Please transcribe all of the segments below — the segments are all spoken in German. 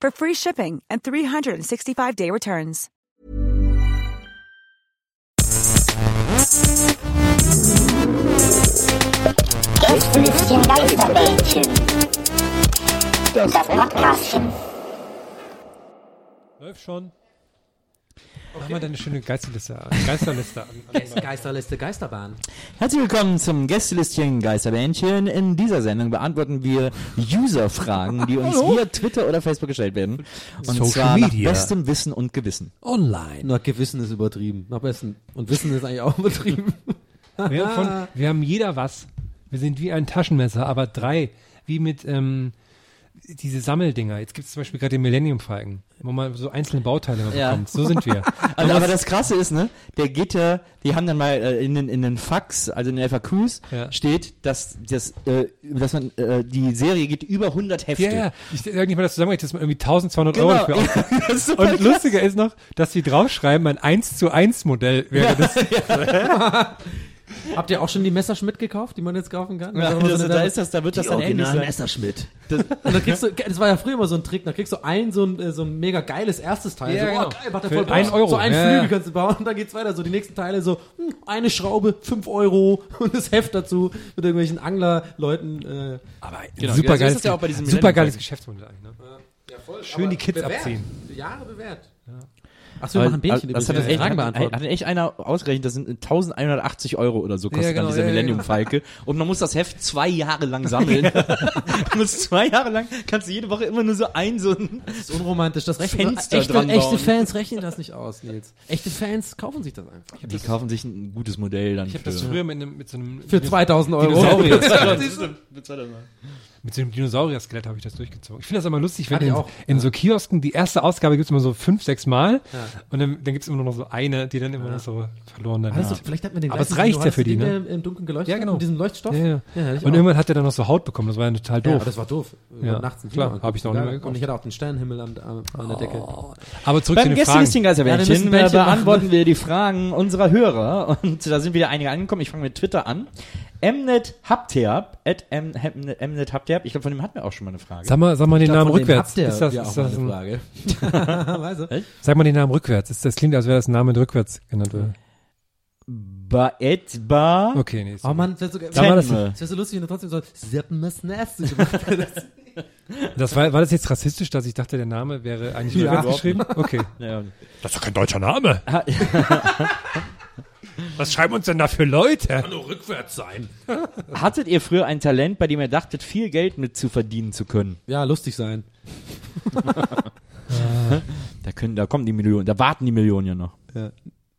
for free shipping and 365-day returns. Gästelistchen Geisterbällchen. Das Podcastchen. Läuft schon. Machen wir deine schöne Geisterliste, Geisterliste an. an Geisterliste, Geisterbahn. Herzlich willkommen zum Gästelistchen Geisterbähnchen. In dieser Sendung beantworten wir User-Fragen, die uns via Twitter oder Facebook gestellt werden. Und Social zwar nach Media. bestem Wissen und Gewissen. Online. Nur Gewissen ist übertrieben. Nach besten. Und Wissen ist eigentlich auch übertrieben. Wir haben, von, wir haben jeder was. Wir sind wie ein Taschenmesser, aber drei. Wie mit ähm, diese Sammeldinger. Jetzt gibt es zum Beispiel gerade den Millennium Falcon, wo man so einzelne Bauteile mal Ja. bekommt. So sind wir. Also, aber das Krasse ist, ne, der geht ja, die haben dann mal äh, in den in den Fax, also in den FAQs Ja. steht, dass das, äh, dass man äh, die Serie geht über 100 Hefte. Ja, ja. Ich sage nicht mal das zusammengerechnet, dass man irgendwie 1200 Genau. Euro dafür ausgibt. Und lustiger ist noch, dass sie draufschreiben, ein 1 zu 1 Modell wäre das. Habt ihr auch schon die Messerschmidt gekauft, die man jetzt kaufen kann? Ja, das, eine- da ist das, da wird das dann ähnlich sein. Messerschmidt. Das, und dann kriegst du, das war ja früher immer so ein Trick, da kriegst du ein so ein, äh, so ein mega geiles erstes Teil. Ja, so, genau. oh, geil, macht der Für voll ein Euro. So ein Ja, Flügel ja. kannst du bauen und dann geht's weiter. So die nächsten Teile so, hm, eine Schraube, fünf Euro und das Heft dazu mit irgendwelchen Anglerleuten. Äh, Aber Genau, super so ist geiles, das ja auch bei diesem super geiles. Geschäftsmodell eigentlich. Ne? ja, voll. Schön die Kids bewährt. abziehen. Jahre bewährt. Ach so, wir machen Bähnchen. das hat, das Ja, echt, Fragen hat, hat echt einer ausgerechnet, das sind 1180 Euro oder so kostet Ja, genau, dann dieser ja, ja, Millennium genau. Falke. Und man muss das Heft zwei Jahre lang sammeln. du musst zwei Jahre lang, kannst du jede Woche immer nur so ein, so ein, Das ist unromantisch. Das rechnen Fenster echte, dran echte. Fans rechnen das nicht aus, Nils. Echte Fans kaufen sich das einfach. die kaufen sich ein gutes Modell dann Ich habe das früher mit, einem, mit so einem Für 2000 Euro. Dinosaurier. Siehst du? mit so einem Dinosaurier-Skelett habe ich das durchgezogen. Ich finde das immer lustig, wenn ich in, auch, in so Kiosken die erste Ausgabe gibt's immer so fünf, sechs Mal und dann, dann gibt's immer nur noch so eine, die dann immer noch so verloren dann ist. vielleicht hat man den Aber es reicht ja für die, ne? Im Dunkeln geleuchtet Ja, genau. Mit diesem Leuchtstoff. Ja, ja. Ja, und auch. irgendwann hat er dann noch so Haut bekommen, das war ja total Ja, doof. aber das war doof. Ja, Nachts im klar, Kino hab ich noch nicht mehr Und gekauft. ich hatte auch den Sternenhimmel an, an, der Decke. aber zurück Beim zu den Gästelistchen Fragen. Ja, äh, Bändchen beantworten wir die Fragen unserer Hörer und da sind wieder einige angekommen. Ich fange mit Twitter an. Mnet Hapterb, at M- Mnet Mnet. Ich glaube, von dem hatten wir auch schon mal eine Frage. Sag mal, sag mal den glaub, Namen rückwärts. ihr Ist das, ja ist das eine Frage. weißt du? sag mal den Namen rückwärts. Ist, das klingt, als wäre das ein Name rückwärts genannt würde. Baetba Okay, nee. Oh Mann, das wäre so, das- das wär so lustig, wenn du trotzdem so Seppenmes Nest gemacht hättest. Das war, war das jetzt rassistisch, dass ich dachte, der Name wäre eigentlich Ja. rückwärts geschrieben? Okay. Ja. Das ist doch kein deutscher Name. Was schreiben uns denn da für Leute? nur rückwärts sein. Hattet ihr früher ein Talent, bei dem ihr dachtet, viel Geld mit zu verdienen zu können? Ja, lustig sein. Da können, da kommen die Millionen, da warten die Millionen ja noch.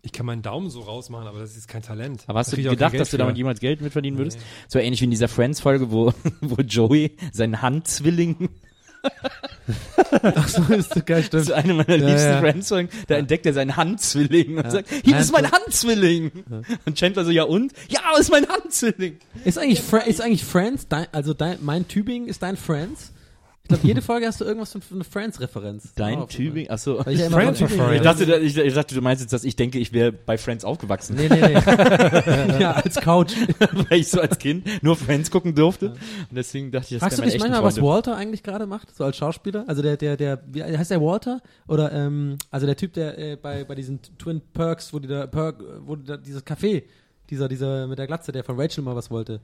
Ich kann meinen Daumen so rausmachen, aber das ist kein Talent. Aber hast Da du gedacht, dass du damit jemals Geld mit verdienen würdest? So ähnlich wie in dieser Friends-Folge, wo, wo Joey seinen Handzwilling Ach so, ist so geil, Das stimmt. ist eine meiner Ja, liebsten ja. Friends-Folgen. Da entdeckt er seinen Handzwilling und sagt, hier ist mein Handzwilling. Und Chandler so, ja und? Ja, ist mein Handzwilling. Ist eigentlich, Fra ist eigentlich Friends, dein, also dein, mein Tübingen ist dein Friends? Ich glaube, jede Folge hast du irgendwas für eine Friends-Referenz. Dein Tübingen, achso. Weil ich ja immer Friends von Ich dachte, ich, ich dachte, du meinst jetzt, dass ich denke, ich wäre bei Friends aufgewachsen. Nee, nee, nee. ja, als Couch. Weil ich so als Kind nur Friends gucken durfte. Und deswegen dachte ich, das Fragst du echten manchmal, was Freunde. Walter eigentlich gerade macht, so als Schauspieler? Also der, der, der, wie heißt der Walter? Oder, ähm, also der Typ, der äh, bei, bei diesen Twin Perks, wo die da, Perk, wo die da dieses Café, dieser, dieser mit der Glatze, der von Rachel mal was wollte.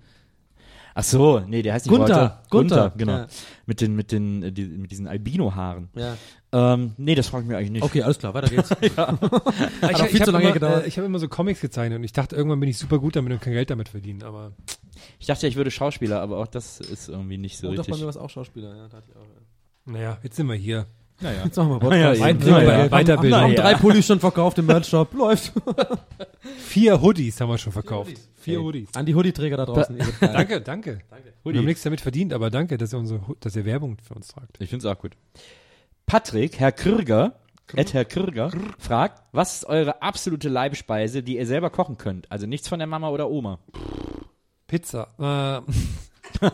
Ach so, nee, der heißt nicht Gunther, Walter. Gunther, genau. ja. Mit den, mit den, äh, die, mit diesen Albino-Haaren. Ja. Ähm, nee, das frage ich mir eigentlich nicht. Okay, alles klar, weiter geht's. Ich, auch ich viel zu habe lange immer, gedauert. äh, ich habe immer so Comics gezeichnet und ich dachte, irgendwann bin ich super gut damit und kann Geld damit verdienen, aber Ich dachte, ja, ich würde Schauspieler, aber auch das ist irgendwie nicht so Und doch bei richtig. mir was auch Schauspieler, ja, da hatte ich auch. Ja. naja, jetzt sind wir hier. Naja. Jetzt machen wir Ja, Podcast. ja, Ein ja, Thema ja. bei Weiterbildung. Haben Ja. drei Pullis schon verkauft im Merch-Shop. Läuft. Vier Hoodies haben wir schon verkauft. Hoodies. Vier. Hoodies. An die Hoodie-Träger da draußen. seid geil. Danke, danke. Wir haben nichts damit verdient, aber danke, dass ihr, unsere, dass ihr Werbung für uns tragt. Ich finde es auch gut. Patrick, Herr Krüger, Ed Herr Krüger, fragt, was ist eure absolute Leibspeise, die ihr selber kochen könnt? Also nichts von der Mama oder Oma. Pizza. Äh,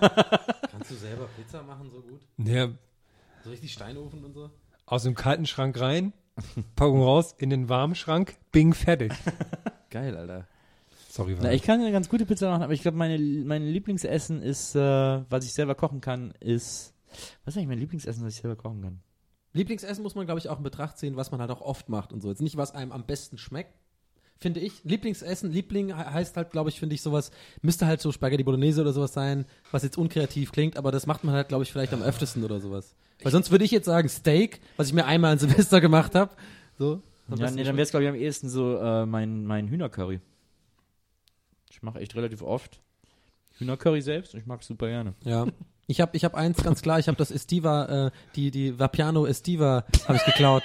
Kannst du selber Pizza machen so gut? ja, So richtig Steinofen und so? aus dem kalten Schrank rein, Packung raus, in den warmen Schrank, bing, fertig. Geil, Alter. Sorry, Na, ich kann eine ganz gute Pizza machen, aber ich glaube, meine, mein Lieblingsessen ist, äh, was ich selber kochen kann, ist, was ist eigentlich mein Lieblingsessen, was ich selber kochen kann? Lieblingsessen muss man, glaube ich, auch in Betracht ziehen, was man halt auch oft macht und so. Jetzt nicht, was einem am besten schmeckt, finde ich. Lieblingsessen, Liebling he- heißt halt, glaube ich, finde ich sowas, müsste halt so Spaghetti Bolognese oder sowas sein, was jetzt unkreativ klingt, aber das macht man halt, glaube ich, vielleicht am öftesten oder sowas. Weil sonst würde ich jetzt sagen Steak, was ich mir einmal an Silvester gemacht habe. So. Ja, nee, dann wäre es, glaube ich, am ehesten so äh, mein, mein Hühnercurry. Ich mache echt relativ oft Hühnercurry selbst und ich mag es super gerne. Ja. Ich habe ich hab eins ganz klar, ich habe das Estiva, äh, die, die Vapiano Estiva habe ich geklaut.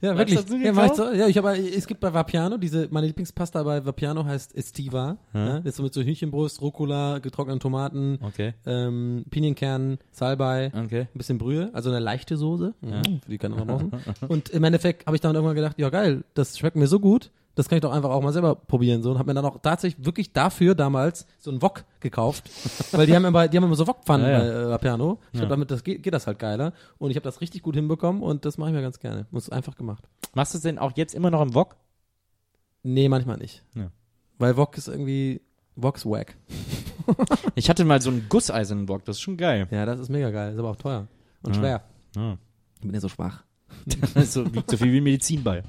Ja, wirklich. ja, ich so, ja, ich habe, es gibt bei Vapiano, diese, meine Lieblingspasta bei Vapiano heißt Estiva. Ja, das ist so mit so Hühnchenbrust, Rucola, getrockneten Tomaten, Okay. ähm, Pinienkernen, Salbei, Okay. ein bisschen Brühe, also eine leichte Soße, mhm, die kann man brauchen. Und im Endeffekt habe ich dann irgendwann gedacht, ja geil, das schmeckt mir so gut, das kann ich doch einfach auch mal selber probieren so und habe mir dann auch tatsächlich wirklich dafür damals so einen Wok gekauft, weil die haben immer, die haben immer so Wokpfannen Ja, ja. bei äh, Vapiano. Ich Ja. glaube, damit das geht, geht das halt geiler und ich habe das richtig gut hinbekommen und das mache ich mir ganz gerne. Muss einfach gemacht. Machst du es denn auch jetzt immer noch im Wok? Nee, manchmal nicht. Ja. Weil Wok ist irgendwie Wok's wack. Ich hatte mal so einen gusseisernen Wok, das ist schon geil. Ja, das ist mega geil, ist aber auch teuer und schwer. Ich bin ja so schwach. so, wiegt so viel wie ein Medizinball.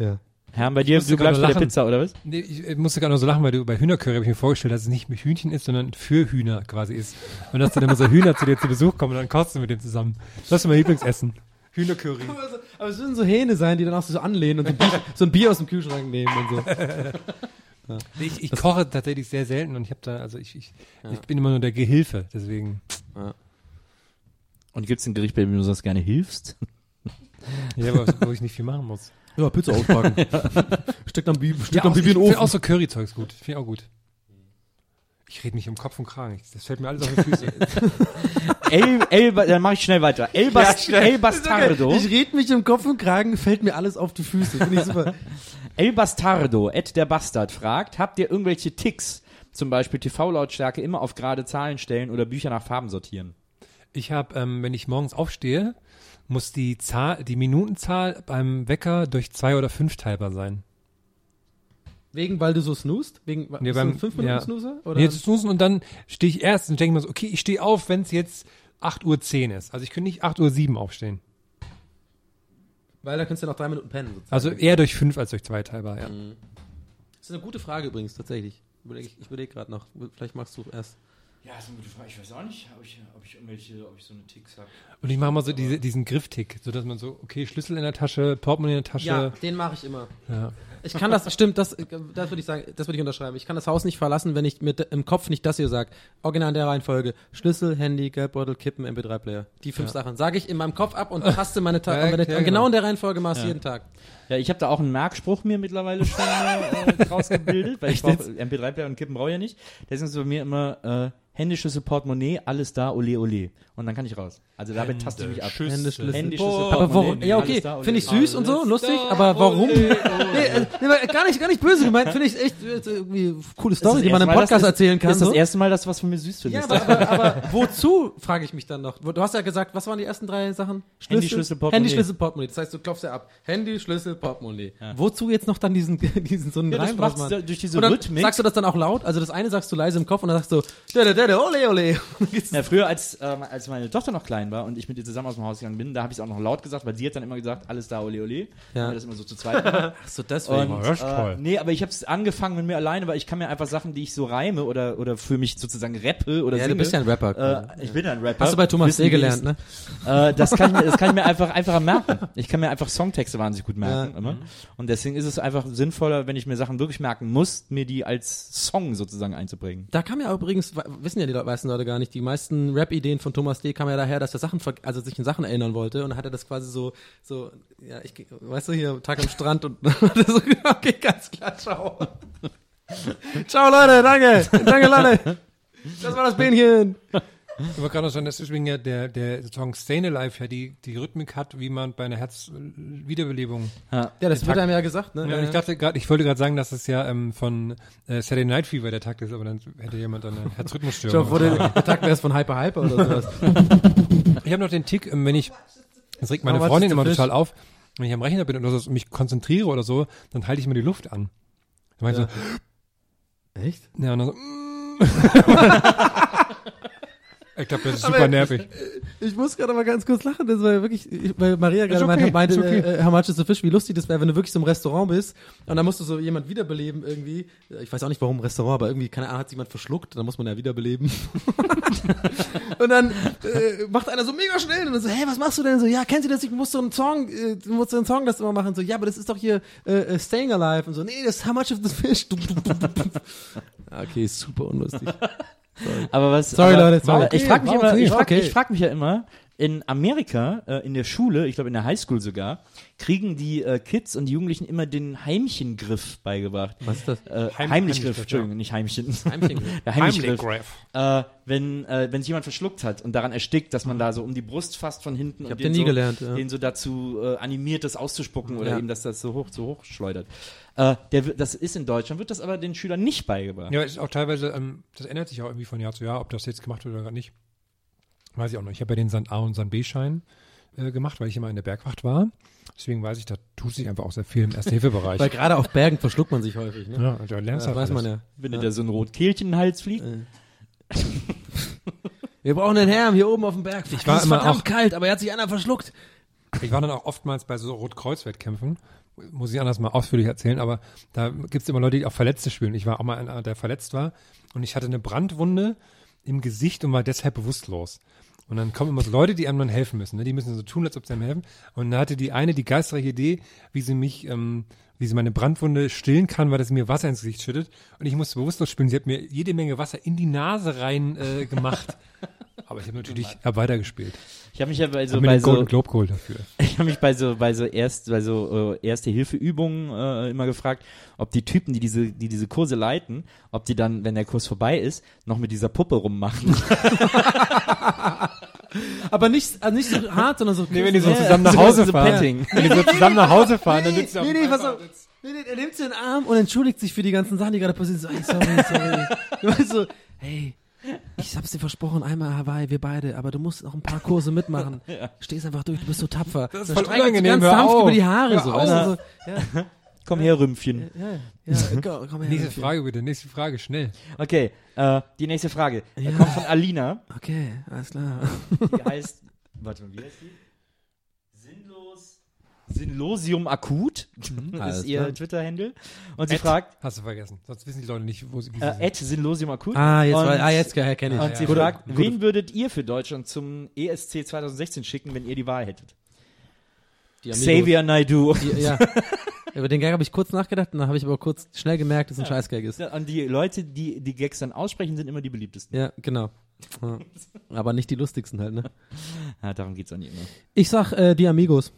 Ja. Herr, bei dir, du gerade bleibst bei der lachen. Pizza, oder was? Nee, ich musste gerade noch so lachen, weil du bei Hühnercurry habe ich mir vorgestellt, dass es nicht mit Hühnchen ist, sondern für Hühner quasi ist. Und dass dann immer so Hühner zu dir zu Besuch kommen und dann kochst du mit denen zusammen. Das ist mein Lieblingsessen. Hühnercurry. Aber, so, aber es müssen so Hähne sein, die dann auch so anlehnen und so ein, Bier, so ein Bier aus dem Kühlschrank nehmen und so. Ich, ich koche tatsächlich sehr selten und ich habe da, also ich, ich, ich bin immer nur der Gehilfe, deswegen. Und gibt's ein Gericht, bei dem du sonst gerne hilfst? Ja, aber wo ich nicht viel machen muss. Ja, Pizza auspacken. Steckt am Bibi, steckt Ja, am Bibi ich in den finde Ofen. auch so Curryzeugs gut. Finde ich auch gut. Ich rede mich um Kopf und Kragen. Das fällt mir alles auf die Füße. El, El, dann mache ich schnell weiter. El, Bas, El Bastardo. Ich red mich im Kopf und Kragen, fällt mir alles auf die Füße. Finde ich super. El Bastardo, Ed der Bastard, fragt, habt ihr irgendwelche Ticks? Zum Beispiel TV-Lautstärke immer auf gerade Zahlen stellen oder Bücher nach Farben sortieren. Ich habe, ähm, wenn ich morgens aufstehe, muss die Zahl, die Minutenzahl beim Wecker durch zwei oder fünf teilbar sein. Wegen, weil du so snoost? Wegen, Nee, beim- 5 Minuten ja. Snoozer? Oder? Nee, jetzt snoosen und dann stehe ich erst und denke mir so, okay, ich stehe auf, wenn es jetzt 8.10 Uhr ist. Also ich könnte nicht 8.07 Uhr aufstehen. weil da kannst du ja noch drei Minuten pennen. Sozusagen. Also eher durch fünf als durch zwei teilbar, ja. Das ist eine gute Frage übrigens, tatsächlich. Ich überlege gerade noch. Vielleicht machst du erst. Ja, das ist eine gute Frage. Ich weiß auch nicht, ob ich, ob ich irgendwelche, ob ich so eine Ticks habe. Und ich mache mal so diese, diesen Grifftick, so dass man so, okay, Schlüssel in der Tasche, Portemonnaie in der Tasche. den mache ich immer. Ja. Ich kann das, stimmt, das, das würde ich sagen, das würde ich unterschreiben. Ich kann das Haus nicht verlassen, wenn ich mit im Kopf nicht das hier sage. Original in der Reihenfolge. Schlüssel, Handy, Geldbeutel, Kippen, MP3-Player. Die fünf Sachen. Sage ich in meinem Kopf ab und taste meine Tage. Ja, ich- ja, genau genau. in der Reihenfolge machst du jeden Tag. Ja, ich habe da auch einen Merkspruch mir mittlerweile schon äh, rausgebildet, weil ich brauche MP3-Player und Kippen brauche ich ja nicht. Deswegen ist es bei mir immer äh, Handy, Schlüssel, Portemonnaie, alles da, ole, ole. Und dann kann ich raus. Also damit taste ich mich ab. Hände, Schlüssel. Handy, Schlüssel, Aber Portemonnaie, warum? Ja, okay. ole, Finde ich ole. süß und so, lustig, aber warum? Nee, äh, nee, aber gar nicht, gar nicht böse gemeint. Finde ich echt äh, irgendwie coole Ist Story, das die man im Podcast das- erzählen kann. Ist das so. erste Mal, dass du was von mir süß Ja, findest. aber, aber, aber wozu, frage ich mich dann noch. Du hast ja gesagt, was waren die ersten drei Sachen? Handy, Schlüssel, Portemonnaie. Handy, Schlüssel, Portemonnaie. Das heißt, du klopfst ja ab. Handy, Schlüssel, Portemonnaie. Wozu jetzt noch dann diesen, diesen so einen Ja, Reim da- machen? durch diese Und dann Rhythmik. Sagst du das dann auch laut? Also das eine sagst du leise im Kopf und dann sagst du, der, der Ole, Ole. Ja, früher, als, ähm, als meine Tochter noch klein war und ich mit ihr zusammen aus dem Haus gegangen bin, da habe ich es auch noch laut gesagt, weil sie hat dann immer gesagt, alles da, ole, ole. Ja. Wir das immer so zu zweit. Ach so, deswegen. Und, äh, toll. nee, aber ich habe es angefangen mit mir alleine, weil ich kann mir einfach Sachen, die ich so reime oder, oder für mich sozusagen rappe oder Ja, du singe. bist ja ein Rapper. Äh, ich bin ja ein Rapper. Hast du bei Thomas Wissen D. gelernt, ne? Äh, das, kann ich mir, das kann ich mir einfach einfacher merken. Ich kann mir einfach Songtexte wahnsinnig gut merken. Ja. Immer. Und deswegen ist es einfach sinnvoller, wenn ich mir Sachen wirklich merken muss, mir die als Song sozusagen einzubringen. Da kam ja übrigens, wissen ja die meisten Leute gar nicht, die meisten Rap-Ideen von Thomas D. kamen ja daher, dass er Sachen, also sich an Sachen erinnern wollte und hat er das quasi so, so, ja, ich, weißt du, hier, Tag am Strand und so, okay, ganz klar, ciao. ciao, Leute, danke, danke, Leute. Das war das Bähnchen. Ich wollte gerade noch sagen, dass deswegen ja der, der Song Stayin' Alive ja die, die Rhythmik hat, wie man bei einer Herzwiederbelebung. Ja, das wird einem ja gesagt, ne? Ja, und ich dachte gerade, ich wollte gerade sagen, dass es ja ähm, von äh, Saturday Night Fever der Takt ist, aber dann hätte jemand eine Herzrhythmusstörung. Schon wurde der Tag erst von Hyper Hyper oder sowas. Ich habe noch den Tick, ähm, wenn ich, das regt meine much Freundin immer total auf, wenn ich am Rechner bin oder so, mich konzentriere oder so, dann halte ich mir die Luft an. Ich meine Ja. so, Echt? ja, und dann so, ich glaube, das ist super Aber- nervig. Ich muss gerade mal ganz kurz lachen, das war ja wirklich, ich- weil Maria gerade okay, meinte, okay. äh, How much is the fish, wie lustig das wäre, wenn du wirklich so im Restaurant bist und dann musst du so jemand wiederbeleben irgendwie. Ich weiß auch nicht, warum im Restaurant, aber irgendwie, keine Ahnung, hat sich jemand verschluckt, dann muss man ja wiederbeleben. und dann äh, macht einer so mega schnell und dann so, hey, was machst du denn? So, ja, kennst du das? Ich muss so einen Song, äh, du musst so einen Song das immer machen. So, ja, aber das ist doch hier äh, äh, Staying Alive und so, nee, das ist How much is the fish? okay, super unlustig. Aber was? Sorry, aber, Leute, sorry. aber Ich frage mich immer, okay. ich frag, Okay. ich frag mich ja immer, in Amerika, äh, in der Schule, ich glaube in der Highschool sogar, kriegen die äh, Kids und die Jugendlichen immer den Heimchengriff beigebracht. Was ist das? Äh, Heim- Heimlichgriff, Heimlichgriff, Entschuldigung, nicht Heimchen. Heimchengriff. Der Heimlichgriff. Heimlichgriff. Äh, wenn äh, wenn sich jemand verschluckt hat und daran erstickt, dass man da so um die Brust fasst von hinten Ich und hab den nie so, gelernt, ja. den so dazu äh, animiert, das auszuspucken oder Ja. eben, dass das so hoch so hoch schleudert. Äh, der, das ist in Deutschland, wird das aber den Schülern nicht beigebracht. Ja, ist auch teilweise, ähm, das ändert sich auch irgendwie von Jahr zu Jahr, ob das jetzt gemacht wird oder gar nicht. Weiß ich auch noch. Ich habe ja den Sand A und Sand B-Schein äh, gemacht, weil ich immer in der Bergwacht war. Deswegen weiß ich, da tut sich einfach auch sehr viel im Erste-Hilfe-Bereich. Weil gerade auf Bergen verschluckt man sich häufig, ne? ja, da lernst Das halt weiß man ja. Wenn dir da so ein Rotkehlchen in den Hals fliegt. Wir brauchen den Herrn hier oben auf dem Berg. Ich war es ist immer verdammt auch- kalt, aber er hat sich einer verschluckt. Ich war dann auch oftmals bei so Rotkreuz-Wettkämpfen. Muss ich anders mal ausführlich erzählen, aber da gibt es immer Leute, die auch Verletzte spielen. Ich war auch mal einer, der verletzt war und ich hatte eine Brandwunde im Gesicht und war deshalb bewusstlos. Und dann kommen immer so Leute, die einem dann helfen müssen. Ne? Die müssen so tun, als ob sie einem helfen. Und da hatte die eine die geistreiche Idee, wie sie mich, ähm, wie sie meine Brandwunde stillen kann, weil das mir Wasser ins Gesicht schüttet. Und ich musste bewusstlos spielen. Sie hat mir jede Menge Wasser in die Nase rein äh, gemacht. Aber ich habe natürlich hab weitergespielt. Ich habe mich ja bei Ich so habe mir bei den Golden so Globe geholt dafür. ich habe mich bei so bei so erst bei so äh, erste Hilfe Übungen äh, immer gefragt, ob die Typen, die diese die diese Kurse leiten, ob die dann, wenn der Kurs vorbei ist, noch mit dieser Puppe rummachen. Aber nicht, also nicht so hart, sondern so. Nee, wenn die so zusammen nach so- Hause so fahren. Petting. Wenn die so zusammen nach Hause fahren, dann sitzen sie Nee, auf nee, pass auf. Nee, nee, er nimmt sie in den Arm und entschuldigt sich für die ganzen Sachen, die gerade passieren. So, ey, sorry, sorry. Du weißt so, hey, ich hab's dir versprochen, einmal Hawaii, wir beide, aber du musst noch ein paar Kurse mitmachen. Stehst einfach durch, du bist so tapfer. Das ist voll unangenehm, hör sanft auf. über die Haare, Hör so, auf. weißt du, so. Ja, Komm her, Rümpchen. ja, ja, komm, komm her. Nächste Mädchen. Frage bitte, nächste Frage, schnell. Okay, äh, die nächste Frage Ja. kommt von Alina. Okay, alles klar. Die heißt, warte mal, wie heißt die? Sinnlosium akut. Alles ist ihr. Twitter-Handle. Und sie Ed, fragt, Hast du vergessen. Sonst wissen die Leute nicht, wo sie, äh, sind. at Sinnlosium akut. Ah, jetzt, und, ah, jetzt kenne ich. Und sie Gute- fragt, gute- wen würdet ihr für Deutschland zum ESC 2016 schicken, wenn ihr die Wahl hättet? die. Xavier Naidoo. Die, ja. Über den Gag habe ich kurz nachgedacht und dann habe ich aber kurz schnell gemerkt, dass es ein Scheißgag ist. Und die Leute, die die Gags dann aussprechen, sind immer die beliebtesten. Ja, genau. Ja. Aber nicht die lustigsten halt, ne? Ja, darum geht's auch nicht immer. Ich sag, äh, die Amigos.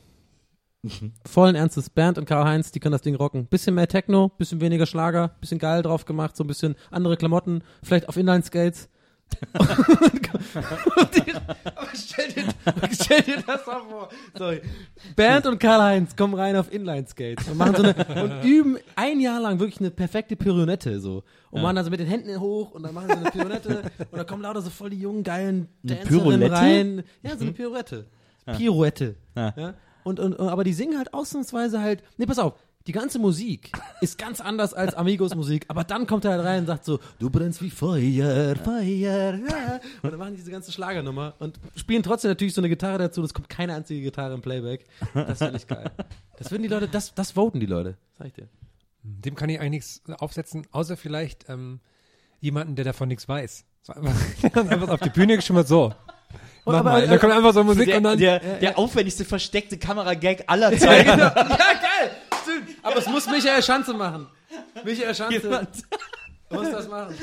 Mhm. Vollen Ernstes. Bernd und Karl-Heinz, die können das Ding rocken. Bisschen mehr Techno, bisschen weniger Schlager, bisschen geil drauf gemacht, so ein bisschen andere Klamotten, vielleicht auf Inline-Skates. Aber stell, dir, stell dir das mal vor. Sorry. Bernd und Karl-Heinz kommen rein auf Inline-Skates und machen so eine, und üben ein Jahr lang wirklich eine perfekte Pirouette so. Und machen also mit den Händen hoch und dann machen sie eine Pirouette und dann kommen lauter so voll die jungen, geilen Dancerinnen Pirouette? rein. Ja, so eine Pirouette. Pirouette. Ja. Ja. Und, und, und, aber die singen halt ausnahmsweise halt, nee, pass auf, die ganze Musik ist ganz anders als Amigos Musik, aber dann kommt er halt rein und sagt so, du brennst wie Feuer, Feuer, ja. Und dann machen die diese ganze Schlagernummer und spielen trotzdem natürlich so eine Gitarre dazu, das kommt keine einzige Gitarre im Playback. Das finde ich geil. Das würden die Leute, das, das voten die Leute, sag ich dir. Dem kann ich eigentlich nichts aufsetzen, außer vielleicht ähm, jemanden, der davon nichts weiß. So einfach, einfach auf die Bühne geschimmert, so. Mach aber- mal. dann kommt einfach so Musik Der, und dann. der, der aufwendigste versteckte Kameragag aller Zeiten. ja, geil! Stimmt. Aber es muss Michael Schanze machen. Michael Schanze Jemand, muss das machen.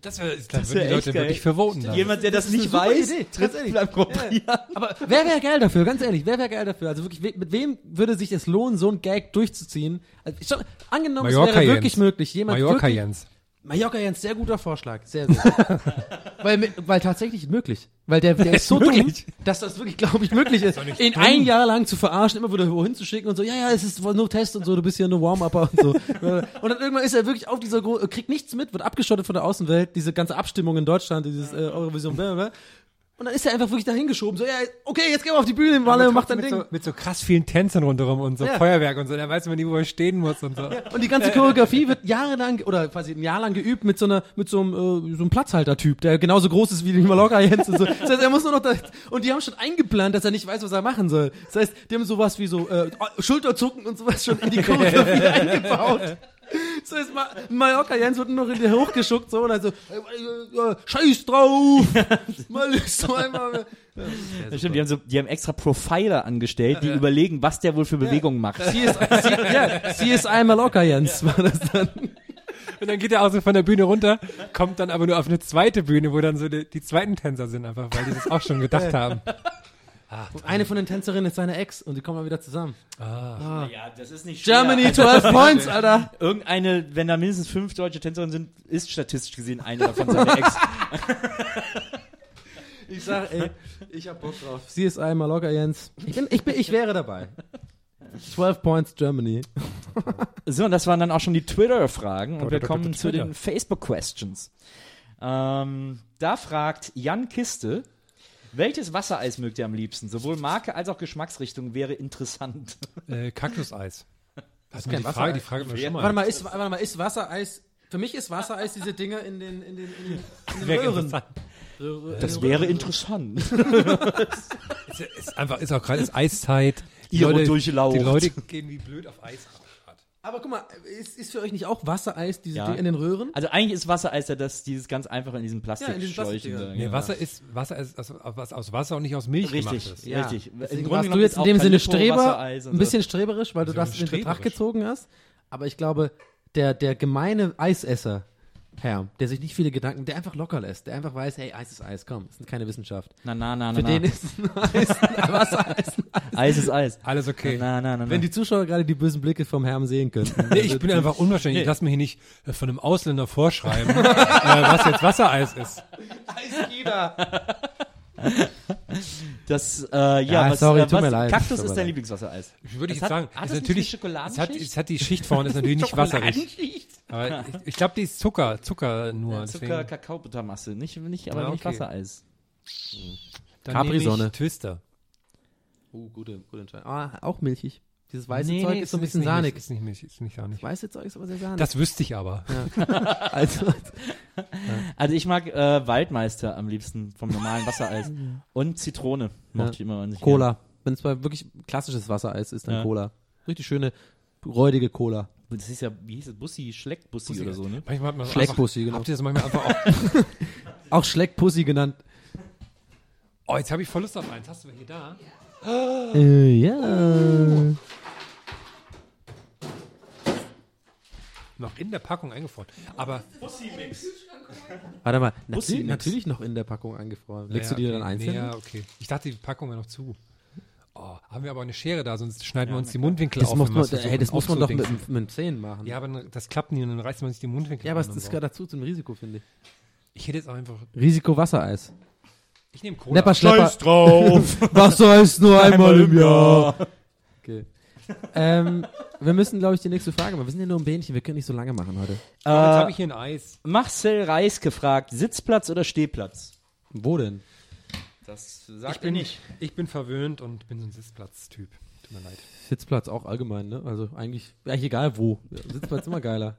das wär, ist, dann Das würden wär die Leute geil. wirklich vervoten. dann. jemand, der das, eine nicht weiß, Idee, tritt beim Prix an. Aber wer wäre geil dafür? Ganz ehrlich, wer wäre geil dafür? Also wirklich, mit wem würde sich es lohnen, so ein Gag durchzuziehen? Also, schon, angenommen, es Mallorca wäre wirklich Jens. möglich, jemand Mallorca wirklich, Jens. Mallorca Jens, sehr guter Vorschlag. Sehr, sehr. weil, mit- weil tatsächlich möglich. Weil der, der ist so Möglich? dumm, dass das wirklich, glaube ich, möglich ist, nicht ihn ein Jahr lang zu verarschen, immer wieder wohin zu schicken und so, ja, ja, es ist nur Test und so, du bist ja nur Warm-Upper und so. und dann irgendwann ist er wirklich auf dieser, kriegt nichts mit, wird abgeschottet von der Außenwelt, diese ganze Abstimmung in Deutschland, dieses äh, Eurovision, blablabla. Und dann ist er einfach wirklich dahin geschoben, so, ja, okay, jetzt gehen wir auf die Bühne, Walle, und macht dein Ding. so, mit so krass vielen Tänzern rundherum und so Ja. Feuerwerk und so. Da weiß man nie, wo er stehen muss und so. Und die ganze Choreografie wird jahrelang oder quasi ein Jahr lang geübt mit so einer mit so einem äh, so einem Platzhalter-Typ, der genauso groß ist wie die Mallorca Jens und so. Das heißt, er muss nur noch da und die haben schon eingeplant, dass er nicht weiß, was er machen soll. Das heißt, die haben sowas wie so äh, Schulterzucken und sowas schon in die Choreografie eingebaut. Das heißt, Ma Mallorca Jens wird nur noch in die hochgeschuckt so und dann so äh, äh, Scheiß drauf. Mal ist so einmal Das stimmt, die haben, so, die haben extra Profiler angestellt, die überlegen, was der wohl für Bewegungen macht. CSI, ja, CSI Mallorca Jens war das dann. Und dann geht er auch so von der Bühne runter, kommt dann aber nur auf eine zweite Bühne, wo dann so die, die zweiten Tänzer sind einfach, weil die das auch schon gedacht haben. Eine von den Tänzerinnen ist seine Ex und die kommen mal wieder zusammen. Ja, das ist nicht Germany 12 Points, Alter. Irgendeine, wenn da mindestens fünf deutsche Tänzerinnen sind, ist statistisch gesehen eine davon seine Ex. Ich sag, ey, ich hab Bock drauf. CSI Mallorca Jens. Ich bin, ich bin, ich wäre dabei. 12 Points Germany. So, und das waren dann auch schon die Twitter-Fragen und wir Twitter, kommen zu den Facebook-Questions. Ähm, da fragt Jan Kiste, welches Wassereis mögt ihr am liebsten? Sowohl Marke als auch Geschmacksrichtung wäre interessant. Äh, Kaktuseis. Das ist kein die Frage, die. Frage mir schon mal. Warte mal, ist, warte mal, ist Wassereis, für mich ist Wassereis diese Dinger in den, in den, in den, in den Wäre Röhren. Das wäre interessant. Ist, ist einfach, ist auch gerade ist Eiszeit. Die Leute, die Leute gehen wie blöd auf Eis. grad. Aber guck mal, ist, ist für euch nicht auch Wassereis diese Ja. Dinge in den Röhren? Also eigentlich ist Wassereis ja das, dieses ganz einfache in diesen Ja, in diesen Plastikschläuchen. Plastikdingern. da, Nee. Wasser ist, Wasser ist aus, aus, aus Wasser und nicht aus Milch gemacht Richtig, ist. Ja. richtig. Im warst du jetzt ist in dem Sinne Streber, ein so. bisschen streberisch, weil du das in Betracht gezogen hast. Aber ich glaube, der, der gemeine Eisesser, Herr, der sich nicht viele Gedanken, der einfach locker lässt, der einfach weiß, hey, Eis ist Eis, komm, ist keine Wissenschaft. Na, na, na, na, Für na. den ist Eis, Wassereis. Eis ist Eis. Alles okay. Na, na, na, na. Wenn die Zuschauer gerade die bösen Blicke vom Herrn sehen könnten. Nee, ich bin einfach unwahrscheinlich. Ich lass mir hier nicht äh, von einem Ausländer vorschreiben, äh, was jetzt Wassereis ist. Eisgida. Das, äh, ja, Ja, was, sorry, äh, tut was, mir leid. Kaktus ist dein. Lieblingswassereis. Würde ich Es jetzt hat- sagen. hat ist es nicht natürlich, die es hat, Schokoladenschicht? es hat die Schicht vorne, ist natürlich nicht wasserig. Aber ich, ich glaube, die ist Zucker, Zucker nur. Zucker, deswegen, Kakaobuttermasse. Nicht, nicht, aber nicht okay. Wassereis. dann Capri-Sonne. Twister. Oh, gute, gute Entscheidung. Ah, auch milchig. Dieses weiße Nee, Zeug nee, ist so ein ist bisschen nicht sahnig. Ist nicht Milch, ist nicht sahnig. Weiße Zeug ist aber sehr sahnig. Das wüsste ich aber. also, Also ich mag äh, Waldmeister am liebsten vom normalen Wassereis. Und Zitrone mochte ich immer wahnsinnig Cola. Wenn es mal wirklich klassisches Wassereis ist, dann Ja. Cola. Richtig schöne, räudige Cola. Das ist ja, wie hieß es, Bussi, Schleckbussi Bussi. oder so, ne? Manchmal hat man Schleckbussi, einfach, genau. Habt ihr das manchmal einfach auch, Auch Schleckpussy genannt. oh, jetzt habe ich voll Lust auf eins. Hast du hier da? Äh, ja. Noch in der Packung eingefroren. Aber Warte mal, Bussi natürlich, natürlich noch in der Packung eingefroren. Legst Ja, du die dann einzeln? Ja, okay. Ich dachte, die Packung wäre noch zu. Oh, haben wir aber eine Schere da, sonst schneiden wir uns die Mundwinkel Das, auf. muss man, hey, das muss man doch mit, mit, mit Zähnen machen. Ja, aber das klappt nie und dann reißt man sich die Mundwinkel Ja, aber das gehört dazu zum Risiko, finde ich. Ich hätte jetzt auch einfach. Risiko Wassereis. Ich nehme Cola. Nepper Schlepper. drauf! Wasser ist nur einmal im Jahr. Okay. Ähm, wir müssen, glaube ich, die nächste Frage machen. Wir sind ja nur ein Bähnchen, wir können nicht so lange machen heute. Oh, jetzt habe Äh, ich hier ein Eis. Marcel Reis gefragt, Sitzplatz oder Stehplatz? Wo denn? Das sagt Ich bin, ich bin verwöhnt und bin so ein Sitzplatz-Typ. Tut mir leid. Sitzplatz auch allgemein, ne? Also eigentlich, eigentlich egal wo. Sitzplatz immer geiler.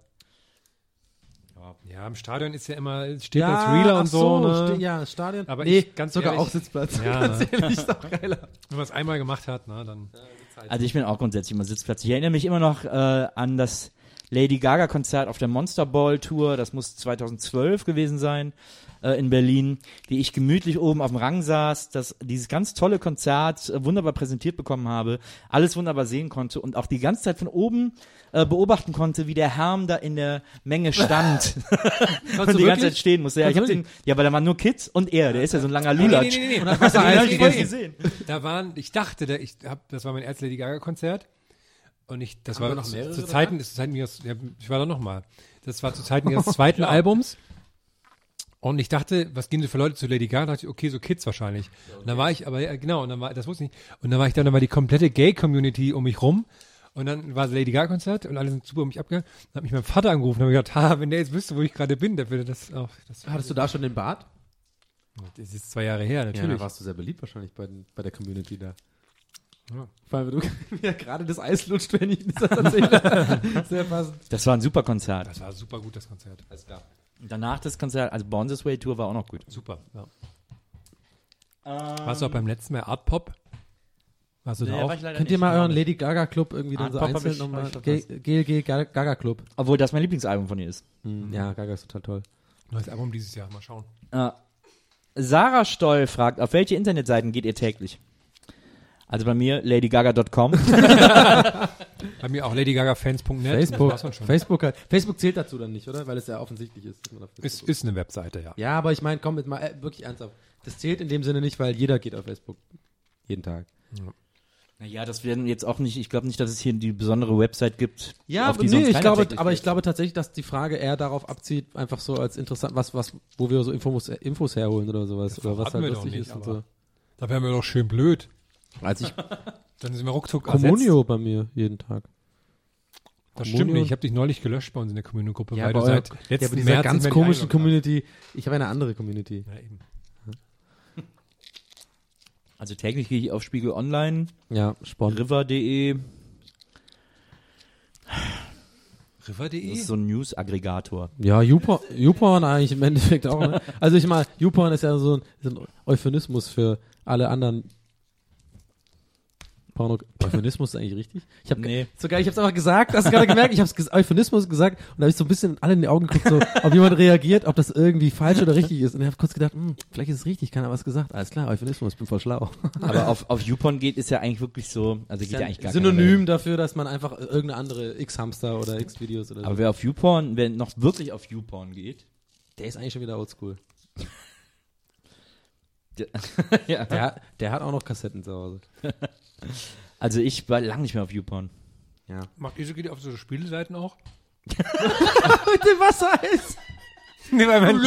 Ja, im Stadion ist ja immer, steht als Realer und so. ne? ste- ja, Stadion. Aber nee, ich, ganz sogar ehrlich- auch Sitzplatz. Ja, ganz ne? ehrlich, ist doch geiler. Wenn man es einmal gemacht hat, na, dann. Also ich bin auch grundsätzlich immer Sitzplatz. Ich erinnere mich immer noch äh, an das Lady Gaga Konzert auf der Monster Ball Tour. Das muss 2012 gewesen sein äh, in Berlin, wie ich gemütlich oben auf dem Rang saß, das dieses ganz tolle Konzert äh, wunderbar präsentiert bekommen habe, alles wunderbar sehen konnte und auch die ganze Zeit von oben äh, beobachten konnte, wie der Herm da in der Menge stand und die ganze Zeit stehen musste. Ja, ich hab den, ja, aber da waren nur Kids und er, der ist ja so ein langer Nee, Lulatsch. nee, nee, nee. Und Eis hab ich gegessen. gesehen. Da waren, ich dachte, da, ich hab, das war mein erstes Lady Gaga Konzert. Und ich, das Haben war noch zu, mehrere zu Zeiten, zu Zeiten ihres, ja, ich war da noch mal. Das war zu Zeiten ihres zweiten Albums. Und ich dachte, was gehen denn für Leute zu Lady Gaga? Da dachte ich, okay, so Kids wahrscheinlich. Und dann war ich, aber ja, genau, und dann war, das wusste ich nicht. Und dann war ich da, dann war die komplette Gay-Community um mich rum. Und dann war das Lady Gaga-Konzert und alle sind super um mich abgegangen. Dann hat mich mein Vater angerufen und hab gedacht, ha, wenn der jetzt wüsste, wo ich gerade bin, der würde das auch. Das, Hattest du da schon den Bart? das ist zwei Jahre her, Ja, natürlich. da warst du sehr beliebt wahrscheinlich bei, den- bei der Community da. Ja. Vor allem, wenn du ja, gerade das Eis lutscht, wenn ich das erzähle. sehr passend. Das war ein super Konzert. das war super gut, das Konzert. Alles klar. Danach das Konzert, also Born This Way Tour war auch noch gut. Super, ja. Warst du auch beim letzten Mal Art Pop? Warst du da auch? Könnt ihr mal euren Lady Gaga Club irgendwie dann so Art Pop hab einzeln ich- nochmal? hab ich. GLG Gaga Club. Obwohl das mein Lieblingsalbum von ihr ist. Ja, Gaga ist total toll. Neues Album dieses Jahr, mal schauen. Äh, Sarah Stoll fragt, auf welche Internetseiten geht ihr täglich? Also bei mir ladygaga.com. Bei mir auch ladygagafans.net. Facebook, Das. Facebook, hat, Facebook zählt dazu dann nicht, oder? Weil es ja offensichtlich ist. Ist, ist eine Webseite, ja. Ja, aber ich meine, komm jetzt mal äh, wirklich ernsthaft. Das zählt in dem Sinne nicht, weil jeder geht auf Facebook. Jeden Tag. naja, das werden jetzt auch nicht, ich glaube nicht, dass es hier die besondere Website gibt. Ja, auf die nee, sonst ich glaube, aber ich glaube tatsächlich, dass die Frage eher darauf abzieht, einfach so als interessant, was, was, wo wir so Infos, äh, Infos herholen oder sowas. oder was halt lustig nicht, ist und so. Da wären wir doch schön blöd. Als ich Dann sind wir ruckzuck Communio bei mir jeden Tag. ersetzt. Das Communio- stimmt nicht. Ich habe dich neulich gelöscht bei uns in der Communio-Gruppe, Ja, weil du seit Ja, letzten aber dieser März ganz komischen Community. Ich habe eine andere Community. Ja, eben. Also täglich gehe ich auf Spiegel Online, Ja, Sport. river.de, das River.de? ist so ein News-Aggregator. Ja, YouPorn, YouPorn eigentlich im Endeffekt auch. Ne? Also ich meine, YouPorn ist ja so ein, so ein Euphemismus für alle anderen. Porno Euphemismus ist eigentlich richtig? Ich habe Nee. sogar, ich habe es einfach gesagt, hast du gerade gemerkt, ich habe es Euphemismus gesagt und da habe ich so ein bisschen alle in die Augen geguckt, so, ob jemand reagiert, ob das irgendwie falsch oder richtig ist. Und ich habe kurz gedacht, hm, vielleicht ist es richtig, keiner was gesagt. Alles klar, Euphemismus, bin voll schlau. Aber auf, auf YouPorn geht ist ja eigentlich wirklich so, also geht ja, eigentlich gar Synonym dafür, dass man einfach irgendeine andere X-Hamster oder X-Videos oder so. Aber wer auf YouPorn, wer noch wirklich auf YouPorn geht, der ist eigentlich schon wieder oldschool. ja. Der, der hat auch noch Kassetten zu Hause. also ich war lang nicht mehr auf YouPorn. Ja. Macht ihr so, geht auf so Spielseiten auch? Mit dem Wassereis! Nee, weil man,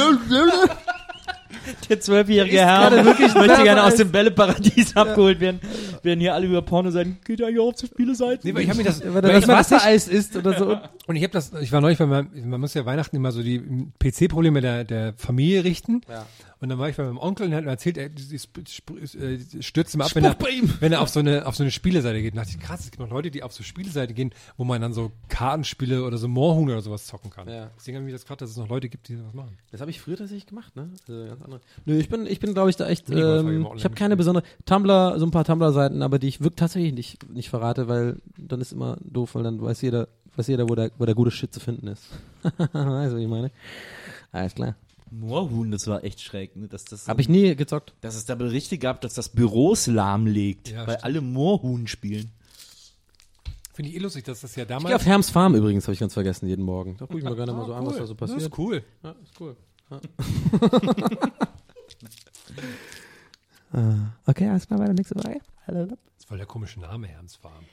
Der zwölfjährige Ist Herr wirklich möchte gerne aus dem Bälleparadies abgeholt werden. Werden hier alle über Porno sagen, geht ja hier auf zu Spieleseiten. nee, weil ich habe mir das, Weil weil das Wassereis isst oder so. Und ich habe das, ich war neulich bei meinem, man muss ja Weihnachten immer so die PC-Probleme der, der Familie richten. Ja. Und dann war ich bei meinem Onkel und er hat mir erzählt, er äh, stürzt immer ab, wenn er, wenn er auf so eine, auf so eine Spieleseite geht. Und da dachte ich, krass, es gibt noch Leute, die auf so Spieleseite gehen, wo man dann so Kartenspiele oder so Moorhuhn oder sowas zocken kann. Ja. Deswegen habe ich das gerade, dass es noch Leute gibt, die sowas machen. Das habe ich früher tatsächlich gemacht, ne? Also ganz andere. Nö, ich bin, ich bin, glaube ich, da echt. Ähm, ich habe keine besondere Tumblr, so ein paar Tumblr-Seiten, aber die ich wirklich tatsächlich nicht, nicht verrate, weil dann ist immer doof, weil dann weiß jeder, weiß jeder, wo der, wo der gute Shit zu finden ist. weißt du, was ich meine? Alles klar. Moorhuhn, das war echt schräg, ne? Dass, das Habe ich nie gezockt. dass es da Berichte gab, dass das Büros lahmlegt, Ja, weil stimmt. alle Moorhuhn spielen. Finde ich eh lustig, dass das ja Ich gehe damals. auf Herms Farm übrigens, habe ich ganz vergessen, jeden Morgen. Da gucke ich mir gerne mal so an, was da so Das passiert. ist cool. Ja, ist cool. okay, alles klar, weiter, nächste Frage. Das ist voll der komische Name, Herms Farm.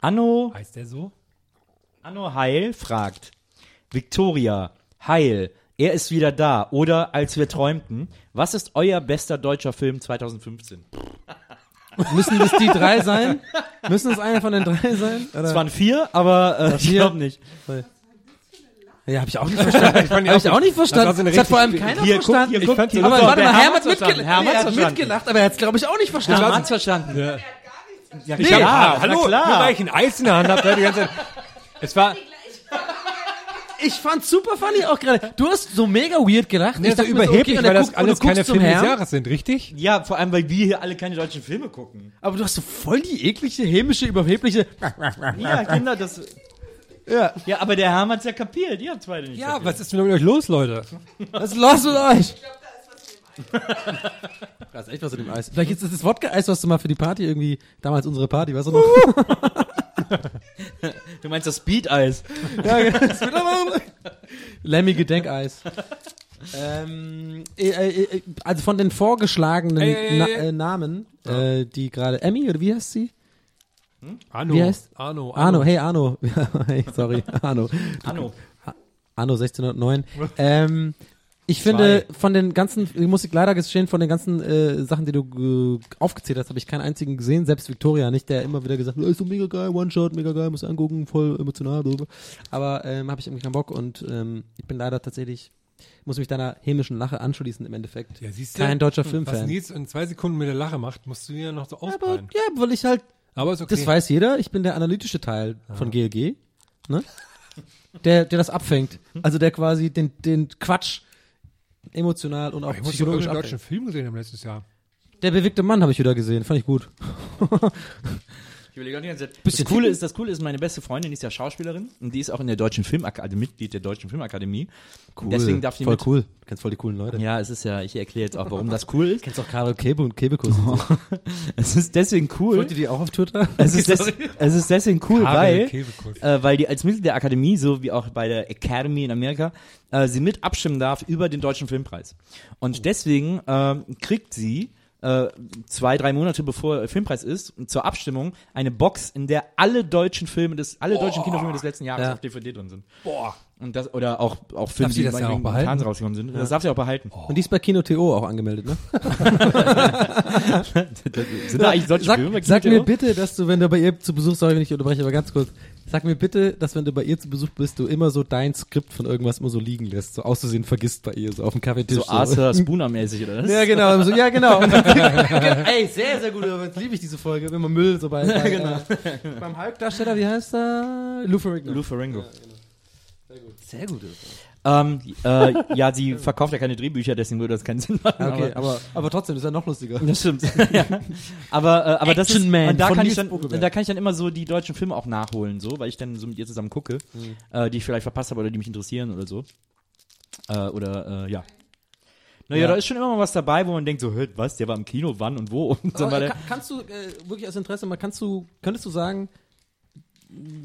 Anno, Heißt der so? Anno Heil fragt, Victoria, Heil, er ist wieder da oder als wir träumten, was ist euer bester deutscher Film 2015? Müssen das die drei sein? Müssen es einer von den drei sein? Oder? Es waren vier, aber äh, ich vier. glaube nicht. Ja, habe ich auch nicht verstanden. Ich fand Habe ich auch nicht. Das verstanden. eine das hat vor allem keiner Hier, guck, verstanden. hier, Ich guck, fand hier, so- aber guck, warte mal, Herm hat, hat's verstanden. mitgelacht. Herm Nee, hat's hat verstanden. mitgelacht, aber er hat es, glaube ich, auch nicht verstanden. Herm hat's verstanden. Ja. Ja, Ich klar, hab, hallo, klar. nur weil ich ein Eis in der Hand habe, die ganze Zeit. Es war, Ich fand's super funny auch gerade. Du hast so mega weird gelacht. nee, ich so dachte mir so, überheblich, okay, weil das alles keine Filme des. Jahres sind, richtig? Ja, vor allem, weil wir hier alle keine deutschen Filme gucken. Aber du hast so voll die eklige, hämische, überhebliche. Ja, Kinder, das. Ja. Ja, aber der Herm hat's ja kapiert. Ihr habt's beide nicht Ja, kapiert. was ist denn mit euch los, Leute? Was ist los mit euch? Da ist echt was in dem Eis. Vielleicht ist es das Wodka-Eis, was du mal für die Party irgendwie, damals unsere Party, weißt du noch? Du meinst das Speed-Eis. ja, genau. Lemmy Gedenkeis. ähm, äh, äh, äh, also von den vorgeschlagenen Ey, Na ey. äh, Namen, äh, die gerade Emmy oder wie heißt sie? Arno. Wie heißt? Arno. Arno, hey Arno. hey, sorry, Arno. Anno. Anno 1609. ähm, ich finde, von den ganzen, ich muss ich leider gestehen, von den ganzen äh, Sachen, die du äh, aufgezählt hast, habe ich keinen einzigen gesehen, selbst Victoria nicht, der immer wieder gesagt hat, "Oh, ist so mega geil, One-Shot, mega geil, muss angucken, voll emotional, blablabla. aber ähm, habe ich irgendwie keinen Bock und ähm, ich bin leider tatsächlich, muss mich deiner hämischen Lache anschließen im Endeffekt. Ja, siehst du? Kein deutscher Was Filmfan. Nils in zwei Sekunden mit der Lache macht, musst du ja noch so Aber ausbreiten. ja, weil ich halt Aber ist okay. Das weiß jeder. Ich bin der analytische Teil von GLG, ne? Der, der das abfängt. Also der quasi den, den Quatsch emotional und auch ich muss psychologisch einen deutschen. Film gesehen haben letztes Jahr. Der bewegte Mann habe ich wieder gesehen. Fand ich gut. Ich überlege auch die ganze Zeit. Das Coole ist, das Coole ist, meine beste Freundin die ist ja Schauspielerin und die ist auch in der deutschen Filmakademie, also Mitglied der deutschen Filmakademie. Cool. Deswegen darf die Voll mit. cool. Du kennst voll die coolen Leute. Ja, es ist ja, ich erkläre jetzt auch, warum das cool ist. Kennst auch Karol Kebe und Kebekus. so. Es ist deswegen cool. Wollt ihr die auch auf Twitter? Es ist, des, es ist deswegen cool, Karel weil, äh, weil die als Mitglied der Akademie, so wie auch bei der Academy in Amerika, äh, sie mit abstimmen darf über den deutschen Filmpreis. Und deswegen ähm, kriegt sie äh, zwei, drei Monate bevor der Filmpreis ist, zur Abstimmung eine Box, in der alle deutschen Filme des, alle deutschen Kinofilme des letzten Jahres Ja. auf DVD drin sind. Boah. Und das, oder auch, auch Filme, die das ja auch behalten? rausgekommen sind. Das darf sie auch behalten. Und die ist bei Kino TO auch angemeldet, ne? sind da eigentlich deutsche Sag, Filme? bei sag Kino mir TV? bitte, dass du, wenn du bei ihr zu Besuch, sorry, wenn ich unterbreche, aber ganz kurz. Sag mir bitte, dass wenn du bei ihr zu Besuch bist, du immer so dein Skript von irgendwas immer so liegen lässt, so auszusehen vergisst bei ihr, so auf dem Kaffeetisch. So Arthur Spooner-mäßig, oder was? Ja, genau. So, ja, genau. Ey, sehr, sehr gut. übrigens. Liebe ich diese Folge. Immer Müll so bei, bei genau. äh, beim Hulk-Darsteller, wie heißt er? Lou Ferrigno. Lou Ferrigno. Sehr gut. Ähm, äh, ja, sie verkauft ja keine Drehbücher, deswegen würde das keinen Sinn machen. Okay, aber, aber, aber trotzdem ist er noch lustiger. das stimmt. ja. Aber, äh, aber das ist, Action Man und da kann ich dann, da kann ich dann immer so die deutschen Filme auch nachholen, so, weil ich dann so mit ihr zusammen gucke, Mhm. äh, die ich vielleicht verpasst habe oder die mich interessieren oder so. Äh, oder, äh, ja. Naja, Ja. da ist schon immer mal was dabei, wo man denkt so, hört, was, der war im Kino, wann und wo? Und Aber, der, kann, kannst du, äh, wirklich aus Interesse, mal kannst du, könntest du sagen,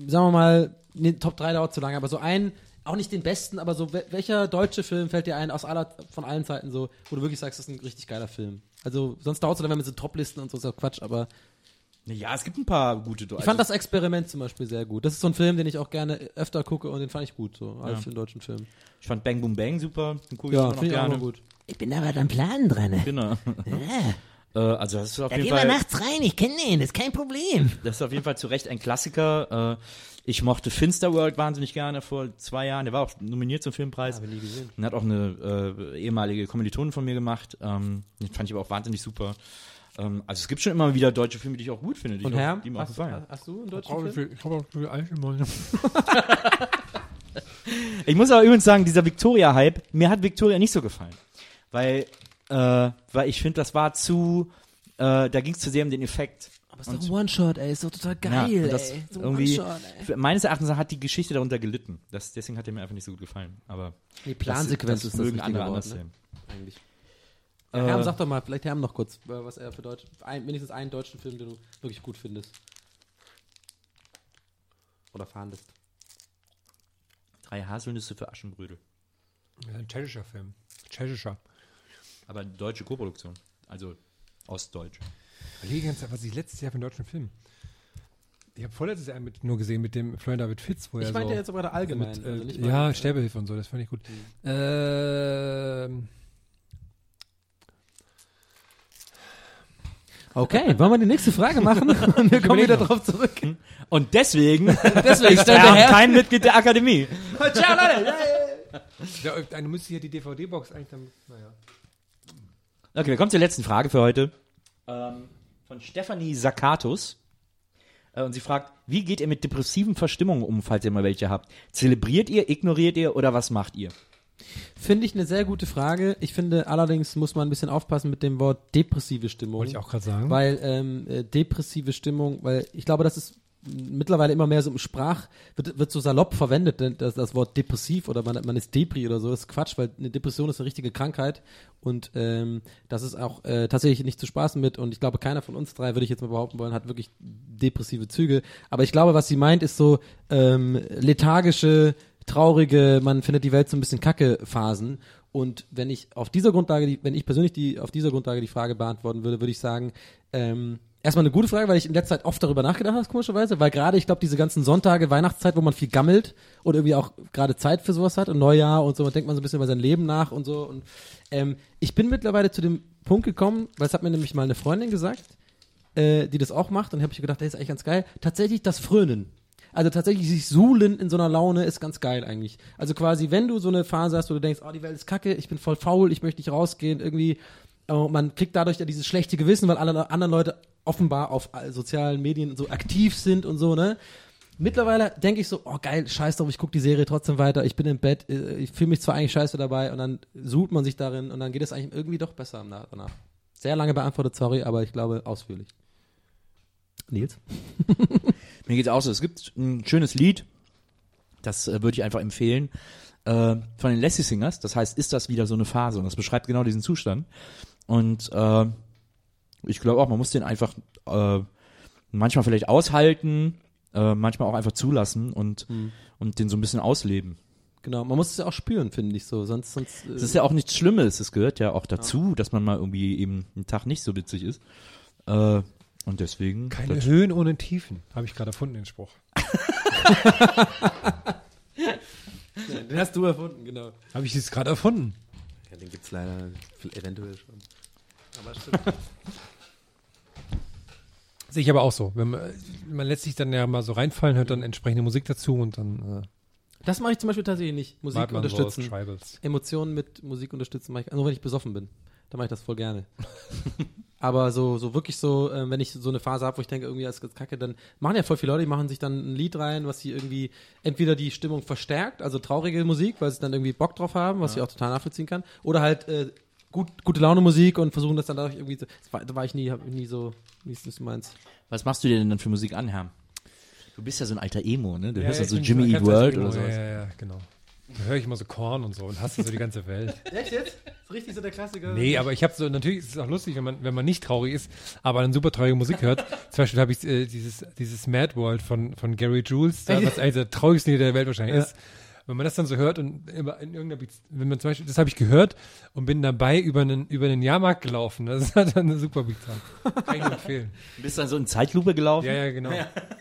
sagen wir mal, nee, Top 3 dauert zu lange, aber so ein, auch nicht den besten, aber so, wel- welcher deutsche Film fällt dir ein, aus aller, von allen Zeiten so, wo du wirklich sagst, das ist ein richtig geiler Film? Also, sonst dauert es dann, wenn wir so Toplisten und so, ist auch Quatsch, aber ja, es gibt ein paar gute ich fand das Experiment zum Beispiel sehr gut. Das ist so ein Film, den ich auch gerne öfter gucke und den fand ich gut, so, als Ja. für einen deutschen Film. ich fand Bang Boom Bang super, den gucke ich Ja, immer noch ich auch gerne. mal gut. Ich bin da was am Plan dran. Genau. Ja, Äh, also das ist auf da jeden gehen wir Fall. nachts rein, ich kenne den, das ist kein Problem. Das ist auf jeden Fall zu Recht ein Klassiker. Äh, ich mochte Finsterworld wahnsinnig gerne vor zwei Jahren. Der war auch nominiert zum Filmpreis. Habe ich nie gesehen. Und hat auch eine äh, ehemalige Kommilitonin von mir gemacht. Ähm, den fand ich aber auch wahnsinnig super. Ähm, also es gibt schon immer wieder deutsche Filme, die ich auch gut finde. Die Und ich Herr, auch, die mir auch hast, gefallen. hast du einen deutschen Oh, Film? ich habe auch viel Mund. Ich muss aber übrigens sagen, dieser Victoria-Hype, mir hat Victoria nicht so gefallen. Weil, äh, weil ich finde, das war zu, äh, da ging es zu sehr um den Effekt. Aber ist doch ein One-Shot, ey, ist doch total Ja, geil, und das ey. So irgendwie, ey. meines Erachtens hat die Geschichte darunter gelitten. Das, deswegen hat er mir einfach nicht so gut gefallen. Aber Die Plansequenz das, ist das das mögen richtige andere Wort, anders ne? sehen. eigentlich. Äh, Ja, Herm, sag doch mal, vielleicht Herm noch kurz, äh, was er für Deutsch, ein, wenigstens einen deutschen Film, den du wirklich gut findest. Oder fahndest. Drei Haselnüsse für Aschenbrödel. Ja, ein tschechischer Film. Tschechischer. Aber deutsche Koproduktion. Also Ostdeutsch. Ich überlege ganz, was ich letztes Jahr für einen deutschen Film. Ich habe vorletztes Jahr mit, nur gesehen mit dem Florian David Fitz, wo Ich er meinte so jetzt aber gerade allgemein. mit, also äh, nicht mal- ja, Sterbehilfe und so, das fand ich gut. Ähm, Okay, wollen wir die nächste Frage machen? Und wir kommen wieder drauf zurück. Und deswegen, Deswegen ist stellt er der kein Mitglied der Akademie. Ciao, Leute. Ja, eine müsste hier die DVD-Box eigentlich dann, naja. Okay, wir kommen zur letzten Frage für heute. Ähm, von Stefanie Sakatus. Äh, und sie fragt, wie geht ihr mit depressiven Verstimmungen um, falls ihr mal welche habt? Zelebriert ihr, ignoriert ihr oder was macht ihr? Finde ich eine sehr gute Frage. Ich finde allerdings muss man ein bisschen aufpassen mit dem Wort depressive Stimmung. Wollte ich auch gerade sagen. Weil ähm, äh, depressive Stimmung, weil ich glaube, das ist mittlerweile immer mehr so im Sprach, wird, wird so salopp verwendet, denn das, das Wort depressiv oder man, man ist Depri oder so, das ist Quatsch, weil eine Depression ist eine richtige Krankheit und ähm, das ist auch äh, tatsächlich nicht zu spaßen mit und ich glaube, keiner von uns drei, würde ich jetzt mal behaupten wollen, hat wirklich depressive Züge, aber ich glaube, was sie meint, ist so ähm, lethargische, traurige, man findet die Welt so ein bisschen kacke Phasen und wenn ich auf dieser Grundlage, die, wenn ich persönlich die auf dieser Grundlage die Frage beantworten würde, würde ich sagen, ähm, erstmal eine gute Frage, weil ich in letzter Zeit oft darüber nachgedacht habe, komischerweise, weil gerade ich glaube diese ganzen Sonntage, Weihnachtszeit, wo man viel gammelt und irgendwie auch gerade Zeit für sowas hat und Neujahr und so, man denkt man so ein bisschen über sein Leben nach und so und ähm, ich bin mittlerweile zu dem Punkt gekommen, weil es hat mir nämlich mal eine Freundin gesagt, äh, die das auch macht und habe ich gedacht, das ist eigentlich ganz geil, tatsächlich das Frönen. Also tatsächlich sich suhlen in so einer Laune ist ganz geil eigentlich. Also quasi, wenn du so eine Phase hast, wo du denkst, oh, die Welt ist kacke, ich bin voll faul, ich möchte nicht rausgehen, irgendwie, aber man kriegt dadurch ja dieses schlechte Gewissen, weil alle anderen Leute offenbar auf sozialen Medien so aktiv sind und so, ne? Mittlerweile denke ich so, oh geil, scheiß drauf, ich gucke die Serie trotzdem weiter, ich bin im Bett, äh, ich fühle mich zwar eigentlich scheiße dabei und dann sucht man sich darin und dann geht es eigentlich irgendwie doch besser danach. Sehr lange beantwortet, sorry, aber ich glaube ausführlich. Nils? Mir geht's auch so. Es gibt ein schönes Lied, das äh, würde ich einfach empfehlen, äh, von den Lassie Singers. Das heißt, ist das wieder so eine Phase? Und das beschreibt genau diesen Zustand. Und äh, ich glaube auch, man muss den einfach äh, manchmal vielleicht aushalten, äh, manchmal auch einfach zulassen und, und den so ein bisschen ausleben. Genau, man muss es ja auch spüren, finde ich so, sonst, sonst äh, Es ist ja auch nichts Schlimmes. Es gehört ja auch dazu, dass man mal irgendwie eben einen Tag nicht so witzig ist. Äh, und deswegen. Keine Höhen ohne Tiefen. Habe ich gerade erfunden, den Spruch. den hast du erfunden, genau. Habe ich das gerade erfunden? Ja, den gibt's leider eventuell schon. Aber stimmt. Sehe ich aber auch so. Wenn man, man lässt sich dann ja mal so reinfallen, hört dann entsprechende Musik dazu und dann Das mache ich zum Beispiel tatsächlich nicht. äh, Musik so unterstützen. Emotionen mit Musik unterstützen mache ich, nur wenn ich besoffen bin. Dann mache ich das voll gerne. Aber so, so wirklich so, äh, wenn ich so eine Phase habe, wo ich denke, irgendwie das ist kacke, dann machen ja voll viele Leute, die machen sich dann ein Lied rein, was sie irgendwie entweder die Stimmung verstärkt, also traurige Musik, weil sie dann irgendwie Bock drauf haben, was ich auch total nachvollziehen kann, oder halt äh, gut, gute Laune Musik und versuchen das dann dadurch irgendwie so, war, da war ich nie, hab ich nie so, wie das meins? Was machst du dir denn dann für Musik an, Herr? Du bist ja so ein alter Emo, ne? Du hörst ja so Jimmy Eat World oder sowas. Ja, ja, ja, genau. Da höre ich immer so Korn und so und hasse so die ganze Welt. Echt jetzt? Ist richtig so der Klassiker? Nee, aber ich habe so, natürlich ist es auch lustig, wenn man, wenn man nicht traurig ist, aber dann super traurige Musik hört. Zum Beispiel habe ich äh, dieses, dieses Mad World von, von Gary Jules, da, was eigentlich der traurigste Lied der Welt wahrscheinlich Ja. ist. Wenn man das dann so hört und immer in irgendeiner, wenn man zum Beispiel, das habe ich gehört und bin dabei über einen, über einen Jahrmarkt gelaufen. Das hat dann eine super Beat dran. Kann ich nur empfehlen. Du bist dann so in Zeitlupe gelaufen? Ja, ja, genau.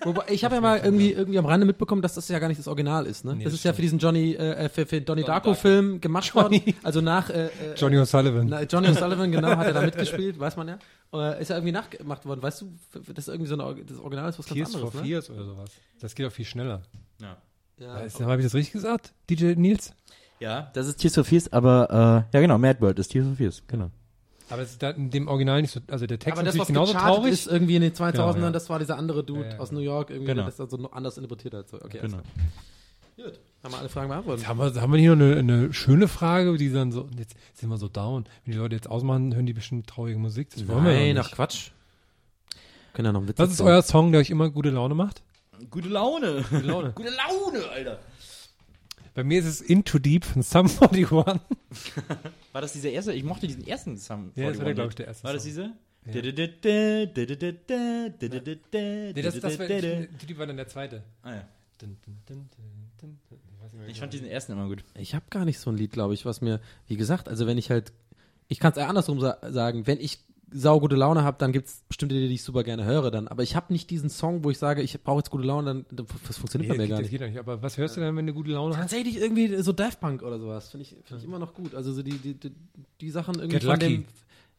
Wobei, ich habe ja mal irgendwie, irgendwie am Rande mitbekommen, dass das ja gar nicht das Original ist, ne? Nee, das das ist ja für diesen Johnny, äh, für, für Donnie Darko-Film gemacht worden. Also nach äh, äh, Johnny O'Sullivan. Na, Johnny O'Sullivan, genau, hat er da mitgespielt, weiß man ja. Äh, ist ja irgendwie nachgemacht worden. Weißt du, das ist irgendwie so ein, Or- das Original ist was ganz Tears for anderes, ne? Fears oder sowas. Das geht auch viel schneller. Ja. Ja, Habe ich das richtig gesagt? DJ Nils? Ja, das ist Tears for Fears, aber äh, ja genau, Mad World ist Tears for Fears, genau. Aber es ist da in dem Original nicht so, also der Text aber das, was genauso traurig. ist irgendwie in den 2000ern, Genau, ja. das war dieser andere Dude Ja, ja. aus New York, irgendwie, Genau. der das dann so noch anders interpretiert hat. So, okay, Genau. Gut, haben wir alle Fragen beantwortet. Jetzt haben wir, haben wir hier noch eine, eine schöne Frage, die dann so, jetzt sind wir so down. Wenn die Leute jetzt ausmachen, hören die bestimmt traurige Musik. Das wollen wir Nein, ja ach nicht. Quatsch. Können ja noch einen Witz Was ist euer Song, der euch immer gute Laune macht? Gute Laune. Gute Laune. Gute Laune, Alter. Bei mir ist es Into Deep von Sum 41. War das dieser erste? Ich mochte diesen ersten Sum. Ja, das war, 41 glaube ich, der erste War das dieser? Nee, das, das war, Into Deep war dann der zweite. Ah, ja. Ich genau. fand diesen ersten immer gut. Ich habe gar nicht so ein Lied, glaube ich, was mir, wie gesagt, also wenn ich halt, ich kann es eher andersrum sa sagen, wenn ich saugute Laune habe, dann gibt's bestimmte Lieder, die ich super gerne höre dann. Aber ich habe nicht diesen Song, wo ich sage, ich brauche jetzt gute Laune, dann, dann das funktioniert Nee, bei mir das, gar geht, das nicht. geht nicht. Aber was hörst du denn, wenn du gute Laune hast? Tatsächlich irgendwie so Daft Punk oder sowas, finde ich, find ich immer noch gut. Also so die, die, die, die Sachen irgendwie Get von Lucky. dem,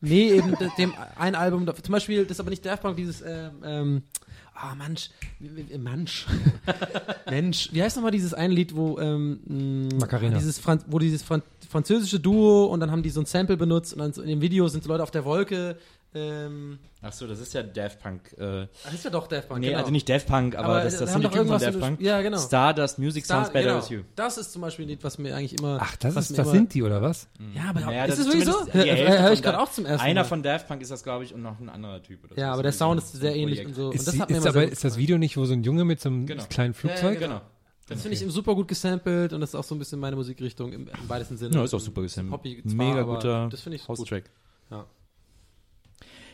Nee, eben de- dem ein Album, zum Beispiel, das ist aber nicht Daft Punk, dieses, ähm, ähm, ah, Mensch, wie- wie- Mensch, Mensch, wie heißt nochmal dieses eine Lied, wo, ähm, mh, Macarena. dieses, Fran wo dieses Fran französische Duo und dann haben die so ein Sample benutzt und dann so in dem Video sind so Leute auf der Wolke, ähm, Ach so, das ist ja Daft Punk. Äh, das ist ja doch Daft Punk, nee, genau. also nicht Daft Punk, aber, Aber das, da das sind die Typen von irgendwas Daft Punk. ja, genau. Stardust Music Da- Sounds Better genau. With You. Das ist zum Beispiel ein Lied, was mir eigentlich immer. Ach, das, ist, mir das immer- sind die, oder was? Ja, aber Naja, ist das es sowieso? zumindest die Hälfte Höre ich gerade auch zum ersten Einer Mal. von Daft Punk ist das, glaube ich, und noch ein anderer Typ. Oder so. Ja, Das aber der so Sound ist so sehr ähnlich und so. Und Ist, das die, ist, aber, ist das. Video nicht, wo so ein Junge mit so einem Genau. kleinen Flugzeug? Genau. Das finde ich super gut gesampelt und das ist auch so ein bisschen meine Musikrichtung im, im weitesten Sinne. Ja, ist auch super gesampelt. Poppy zwar, Mega guter Das finde ich gut. Ja.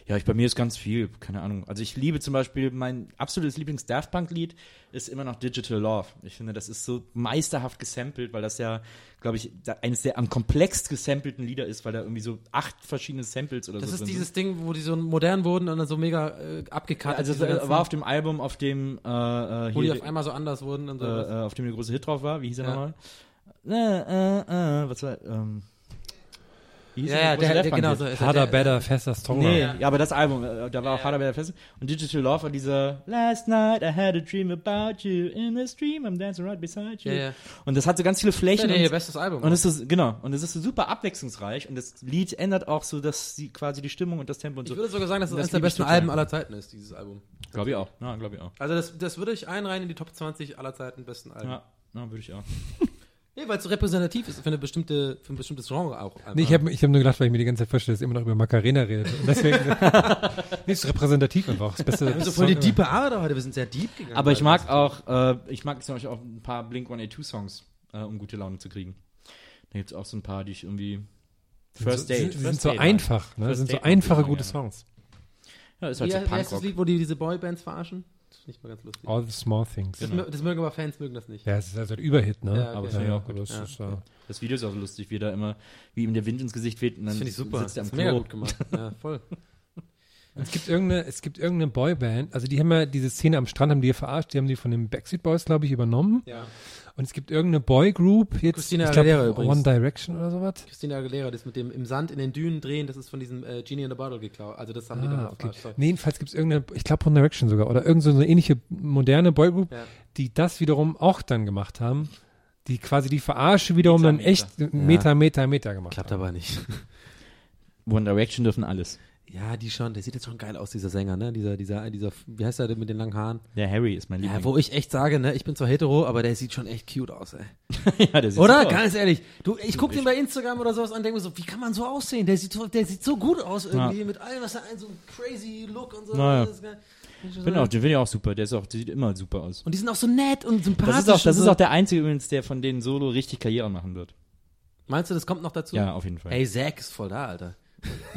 Ja, ich, bei mir ist ganz viel, keine Ahnung. Also ich liebe zum Beispiel, mein absolutes Lieblings-Daft Punk-Lied ist immer noch Digital Love. Ich finde, das ist so meisterhaft gesampelt, weil das ja, glaube ich, da eines der am komplexst gesampelten Lieder ist, weil da irgendwie so acht verschiedene Samples oder Das so ist drin dieses sind. Ding, wo die so modern wurden und dann so mega äh, abgekartet. Also diese es ganzen- war auf dem Album, auf dem äh, äh, wo die auf einmal so anders wurden und so. äh, äh, auf dem der große Hit drauf war. Wie hieß er Ja. nochmal? Äh, äh, äh, was war, ähm, hieß ja, der ja, der, der, Punk genau so. ist Harder, der- better, faster, stronger. Nee, ja. aber das Album, äh, da war auch Harder Better Fest. Und Digital Love war dieser Last night I had a dream about you in this dream I'm dancing right beside you. Ja, ja. Und das hat so ganz viele Ja, Flächen. nee, ihr bestes Album. und es ist genau und es ist so super abwechslungsreich und das Lied ändert auch so, dass sie quasi die Stimmung und das Tempo und ich so. würde sogar sagen, dass es Das eines der ich besten. Alben aller Zeiten ist, dieses Album. Glaube ich auch. Ja, glaube ich auch. Also das, das würde ich einreihen in die Top 20 aller Zeiten besten Alben. Ja, ja würde ich auch. Nee, weil es so repräsentativ ist für, eine bestimmte, für ein bestimmtes Genre auch. Nee, ich habe ich hab nur gedacht, weil ich mir die ganze Zeit vorstelle, dass immer noch über Macarena redet. Und deswegen nee, ist repräsentativ einfach. Das beste, wir haben so voll die diepe Arbeit heute, wir sind sehr deep gegangen. Aber ich mag auch, äh, ich mag zum Beispiel auch ein paar Blink 182 Songs, äh, um gute Laune zu kriegen. Da gibt es auch so ein paar, die ich irgendwie. First Date. sind, sie sind so einfach. Ne? Sind so einfache, gute. Songs. Ja, ist Wie, halt so wie heißt das Punkrock. Lied, wo die diese Boybands verarschen? Das ich mal ganz lustig. All the small things. Das, mö- das mögen aber Fans, mögen das nicht. Ja, es ist also ein Überhit, ne? Ja, okay. Aber das finde ich auch gut. es Ja. ist, äh, Das Video ist auch so lustig, wie da immer, wie ihm der Wind ins Gesicht weht und dann Das ich super. sitzt er das am mega Klo. gut gemacht. Ja, voll. Es gibt irgendeine, es gibt irgendeine Boyband, also die haben ja diese Szene am Strand, haben die ja verarscht, die haben die von den Backstreet Boys, glaube ich, übernommen. Ja. Und es gibt irgendeine Boygroup, jetzt, Christina ich glaube, Aguilera übrigens. One Direction oder sowas. Christina Aguilera, das mit dem im Sand in den Dünen drehen, das ist von diesem äh, Genie in the Bottle geklaut. Also das haben die Ah, dann okay. verarscht. Nee, jedenfalls gibt es irgendeine, ich glaube One Direction sogar, oder irgend so eine ähnliche moderne Boygroup, Ja. die das wiederum auch dann gemacht haben, die quasi die Verarsche wiederum Meter, dann echt Meter, Meter, Meter gemacht Klappt haben. aber nicht. One Direction dürfen alles. Ja, die schon, der sieht jetzt schon geil aus, dieser Sänger, ne? Dieser, dieser, dieser, wie heißt der denn mit den langen Haaren? Der Harry ist mein Ja, Liebling. wo ich echt sage, ne, ich bin zwar hetero, aber der sieht schon echt cute aus, ey. ja, der sieht Oder? super aus. Ganz ehrlich. Du, ich gucke den bei Instagram oder sowas an und denke mir so, wie kann man so aussehen? Der sieht so, der sieht so gut aus irgendwie, mit allem, was er ein, so ein crazy Look und so. Naja. Ich so, Bin auch, den finde ich auch super. Der ist auch, der sieht immer super aus. Und die sind auch so nett und sympathisch. Das ist auch, das und ist so. auch der einzige übrigens, der von denen Solo richtig Karriere machen wird. Meinst du, das kommt noch dazu? Ja, auf jeden Fall. Ey, Zack ist voll da, Alter.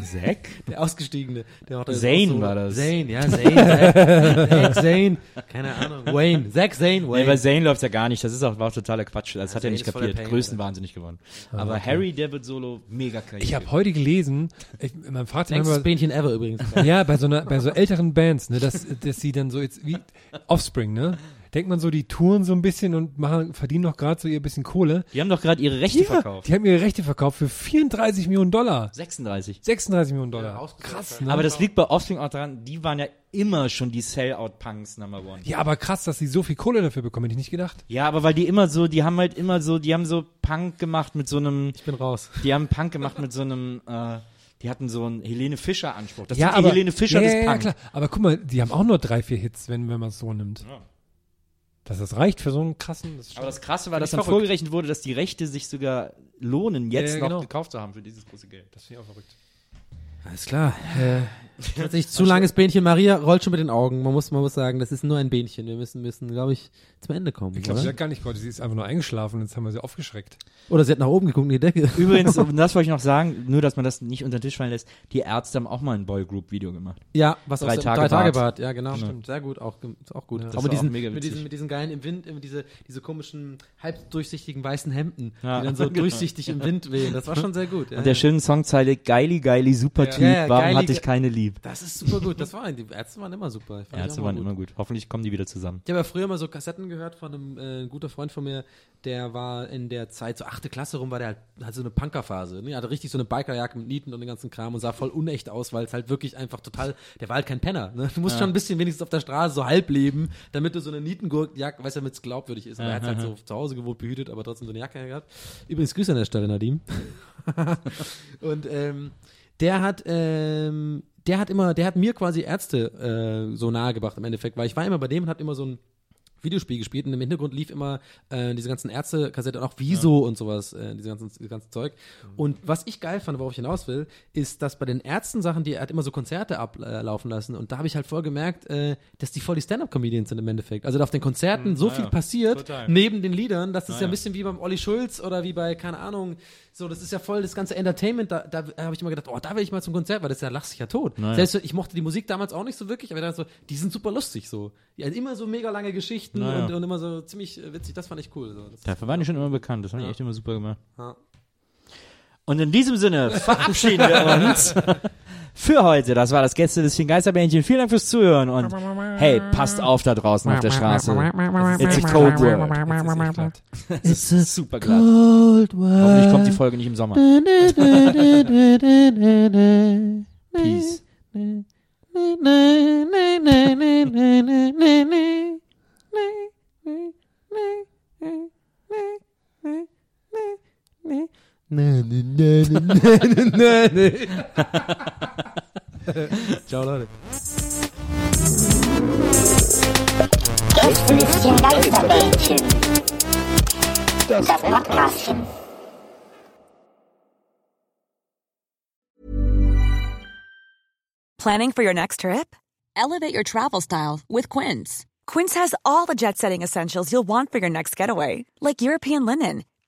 Zack? Der Ausgestiegene. Der macht das Zane so. war das. Zane, ja, Zane. Zack, Zane. Keine Ahnung. Wayne. Zack, Zane, Nee, Wayne. bei Zane läuft ja gar nicht. Das ist auch, war auch totaler Quatsch. Das hat er Zayn nicht kapiert. Pain, Größenwahnsinnig geworden. Aber Harry, der wird Solo mega Karriere. Ich habe heute gelesen, ich, man fragt sich Bähnchen ever übrigens. ja, bei so einer, bei so älteren Bands, ne, dass, dass sie dann so jetzt wie Offspring, ne, denkt man so, die touren so ein bisschen und machen, verdienen noch gerade so ihr bisschen Kohle. Die haben doch gerade ihre Rechte verkauft. Die haben ihre Rechte verkauft für 34 Millionen Dollar. 36. 36 Millionen Dollar. ausgesetzt, krass, ne? Aber das liegt bei Offspring auch daran, die waren ja immer schon die Sellout-Punks Number One. ja, aber krass, dass sie so viel Kohle dafür bekommen, hätte ich nicht gedacht. Ja, aber weil die immer so, die haben halt immer so, die haben so Punk gemacht mit so einem, Ich bin raus. die haben Punk gemacht mit so einem, äh, die hatten so einen Helene Fischer Anspruch. Das ja, aber, Helene Fischer ja, des ja, Punk. klar. Aber guck mal, die haben auch nur drei, vier Hits, wenn, wenn man es so nimmt. Ja. Dass das reicht für so einen krassen, das Aber das Krasse war, dass dann verrückt. vorgerechnet wurde, dass die Rechte sich sogar lohnen, jetzt Ja, ja, noch genau. gekauft zu haben für dieses große Geld. das finde ich auch verrückt. Alles klar. Äh, tatsächlich zu langes Bähnchen. Maria rollt schon mit den Augen. Man muss, man muss sagen, das ist nur ein Bähnchen. Wir müssen, müssen, glaube ich, zum Ende kommen. Ich glaube, sie hat gar nicht gehört, sie ist einfach nur eingeschlafen und jetzt haben wir sie aufgeschreckt. oder sie hat nach oben geguckt in die Decke. Übrigens, und das wollte ich noch sagen, nur dass man das nicht unter den Tisch fallen lässt, die Ärzte haben auch mal ein Boygroup-Video gemacht. Ja, was Drei Tage drei Tage Bart. Bart. Ja, genau. Stimmt. Sehr gut, auch, auch gut. Ja, auch mit auch diesen, mega mit diesen, mit diesen geilen im Wind, immer diese, diese komischen halbdurchsichtigen weißen Hemden, Ja, die dann so genau. durchsichtig im Wind wehen. Das war schon sehr gut. Ja, Und der ja. schönen Songzeile, geili, geili, super Ja. Typ, Ja, ja, warum geili, hatte ich keine Liebe? Lieb. Das ist super gut. Das war, die Ärzte waren immer super. Ärzte waren gut. immer gut. Hoffentlich kommen die wieder zusammen. Ich habe ja früher mal so Kassetten gehört von einem äh, guter Freund von mir, der war in der Zeit, so achte Klasse rum, war der halt, hat so eine Punkerphase. Ne? Er hatte richtig so eine Bikerjacke mit Nieten und den ganzen Kram und sah voll unecht aus, weil es halt wirklich einfach total, der war halt kein Penner. Ne? Du musst schon ein bisschen wenigstens auf der Straße so halb leben, damit du so eine Nietengurkjacke, weißt du, damit es glaubwürdig ist. Aber er hat halt so zu Hause gewohnt, behütet, aber trotzdem so eine Jacke gehabt. Übrigens Grüße an der Stelle, Nadim. und ähm, der hat, ähm, der hat immer, der hat mir quasi Ärzte äh, so nahegebracht im Endeffekt, weil ich war immer bei dem und hat immer so ein Videospiel gespielt und im Hintergrund lief immer äh, diese ganzen Ärzte-Kassette und auch Wieso und sowas, äh, diese ganzen, dieses ganze Zeug. Und was ich geil fand, worauf ich hinaus will, ist, dass bei den Ärzten-Sachen, die er hat immer so Konzerte ablaufen lassen und da habe ich halt voll gemerkt, äh, dass die voll die Stand-Up-Comedians sind im Endeffekt. Also da auf den Konzerten so viel passiert total. neben den Liedern, das ist ja ja. ein bisschen wie beim Olli Schulz oder wie bei, keine Ahnung, so, das ist ja voll das ganze Entertainment, da, da habe ich immer gedacht, oh, da will ich mal zum Konzert, weil das ist ja, lachst dich ja tot. Naja. Selbst ich mochte die Musik damals auch nicht so wirklich, aber ich dachte so, die sind super lustig so. Haben immer so mega lange Geschichten Naja. und, und immer so ziemlich äh, witzig, das fand ich cool. So. Das, Dafür waren die schon immer bekannt. Das haben die echt immer super gemacht. ja. Und in diesem Sinne verabschieden wir uns für heute. Das war das Gästelistchen Geisterbändchen. Vielen Dank fürs Zuhören und hey, passt auf da draußen auf der Straße. It's a cold world. It's a Super glatt. cold world. Hoffentlich kommt die Folge nicht im Sommer. Peace. Ciao Leute. Gästelistchen Geisterbällchen. Das Podcastchen. Planning for your next trip? Elevate your travel style with Quince. Quince has all the jet setting essentials you'll want for your next getaway, like European linen,